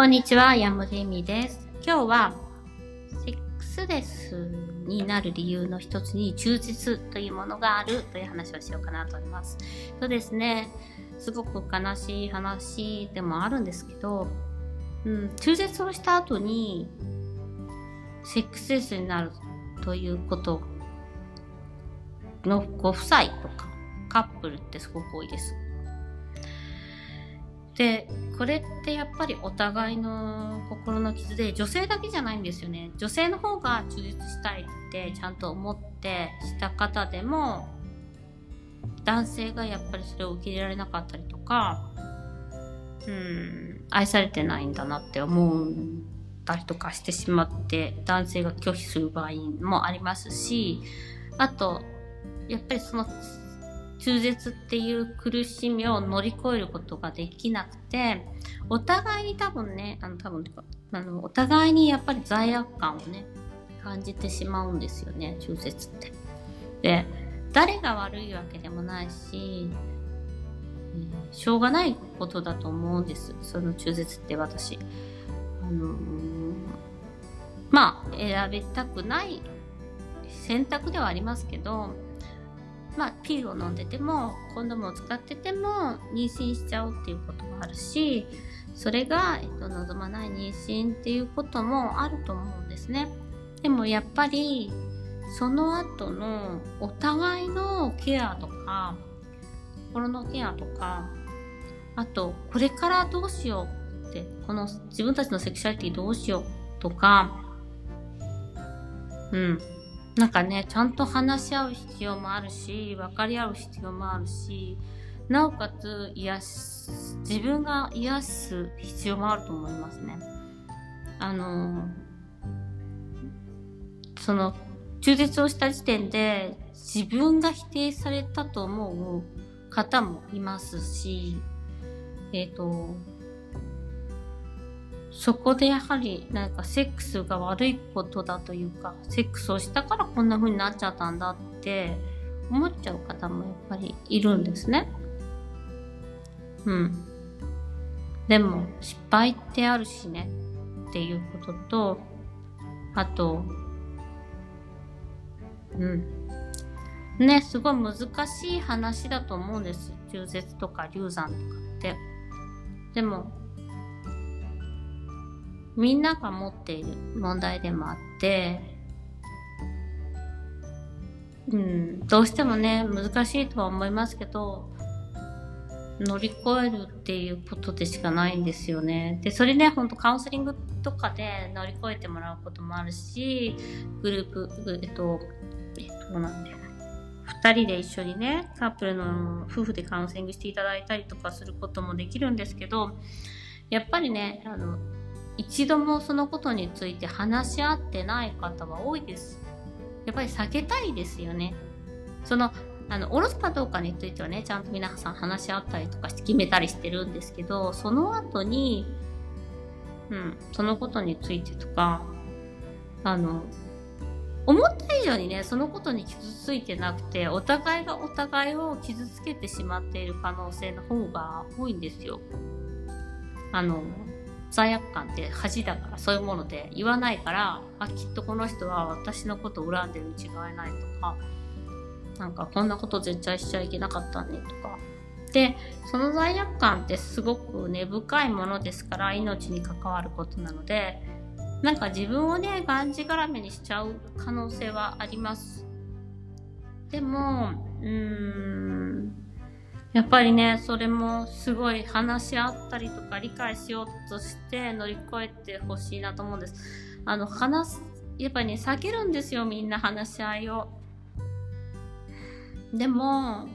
こんにちは、山本恵美です。今日は、セックスレスになる理由の一つに、忠実というものがあるという話をしようかなと思います。そうですね、すごく悲しい話でもあるんですけど、うん、中絶をした後に、セックスレスになるということのご夫妻とかカップルってすごく多いです。で、これってやっぱりお互いの心の傷で、女性だけじゃないんですよね。女性の方が中絶したいってちゃんと思ってした方でも、男性がやっぱりそれを受け入れられなかったりとか、うん、愛されてないんだなって思ったりとかしてしまって、男性が拒否する場合もありますし、あと、やっぱりその中絶っていう苦しみを乗り越えることができなくて、お互いに多分ね、あの多分とか、あの、お互いにやっぱり罪悪感をね、感じてしまうんですよね、中絶って。で、誰が悪いわけでもないし、えーしょうがないことだと思うんです。その中絶って私。あのーまあ、選びたくない選択ではありますけど、まあ、ピルを飲んでても、コンドームを使ってても、妊娠しちゃうっていうこともあるし、それが、えっと、望まない妊娠っていうこともあると思うんですね。でもやっぱり、その後のお互いのケアとか、心のケアとか、あと、これからどうしようって、この自分たちのセクシャリティどうしようとか、うん。なんかね、ちゃんと話し合う必要もあるし、分かり合う必要もあるし、なおかつ癒す、自分が癒す必要もあると思いますね。あの、その、中絶をした時点で自分が否定されたと思う方もいますし、えっ、と、そこでやはりなんかセックスが悪いことだというか、セックスをしたからこんな風になっちゃったんだって思っちゃう方もやっぱりいるんですね。うん。でも失敗ってあるしねっていうことと、あと、うん。ね、すごい難しい話だと思うんです。中絶とか流産とかって。でも、みんなが持っている問題でもあって、うん、どうしてもね、難しいとは思いますけど、乗り越えるっていうことでしかないんですよね。で、それね、ほんとカウンセリングとかで乗り越えてもらうこともあるし、グループ、えっと、えっと、なんだよ二人で一緒にね、カップルの夫婦でカウンセリングしていただいたりとかすることもできるんですけど、やっぱりね、あの、一度もそのことについて話し合ってない方は多いです。やっぱり避けたいですよね。その、あの、おろすかどうかについてはね、ちゃんと皆さん話し合ったりとかして決めたりしてるんですけど、その後に、うん、そのことについてとか、あの、思った以上にね、そのことに傷ついてなくて、お互いがお互いを傷つけてしまっている可能性の方が多いんですよ。あの、罪悪感って恥だからそういうもので言わないから、あ、きっとこの人は私のことを恨んでるに違いないとか、なんかこんなこと絶対しちゃいけなかったねとか。で、その罪悪感ってすごく根深いものですから、命に関わることなので、なんか自分をね、がんじがらめにしちゃう可能性はあります。でも、うーん、やっぱりね、それもすごい話し合ったりとか理解しようとして乗り越えてほしいなと思うんです。あの、話す、やっぱりね、避けるんですよ、みんな話し合いを。でも、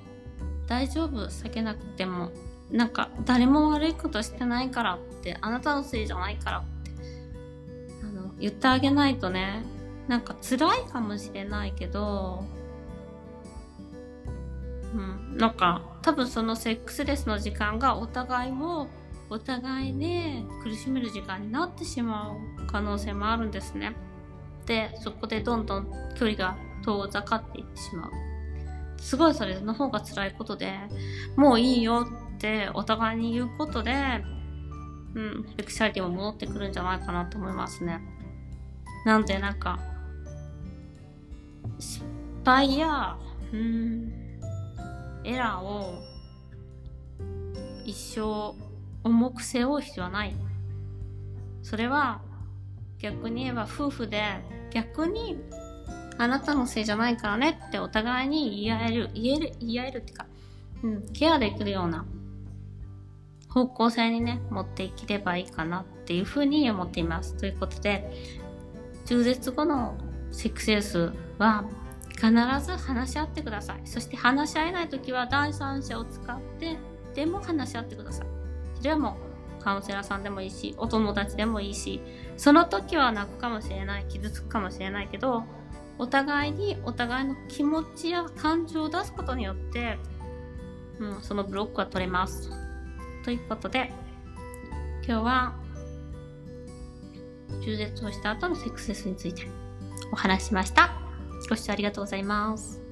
大丈夫、避けなくても。なんか、誰も悪いことしてないからって、あなたのせいじゃないからって、あの、言ってあげないとね、なんか辛いかもしれないけど、うん、なんか多分そのセックスレスの時間がお互いをお互いで苦しめる時間になってしまう可能性もあるんですね。で、そこでどんどん距離が遠ざかっていってしまう。すごいそれの方が辛いことで、もういいよってお互いに言うことで、うん、セクシャリティも戻ってくるんじゃないかなと思いますね。なんでなんか、失敗や、うん、エラーを一生重く背負う必要はない。それは逆に言えば夫婦で逆にあなたのせいじゃないからねってお互いに言い合える、言える、言い合えるっていうか、うん、ケアできるような方向性にね、持っていければいいかなっていうふうに思っています。ということで、中絶後のセックスレスは必ず話し合ってください。そして話し合えない時は第三者を使ってでも話し合ってください。それはもうカウンセラーさんでもいいし、お友達でもいいし、その時は泣くかもしれない、傷つくかもしれないけど、お互いにお互いの気持ちや感情を出すことによって、うん、そのブロックは取れます。ということで、今日は、中絶をした後のセックスレスについてお話ししました。ご視聴ありがとうございます。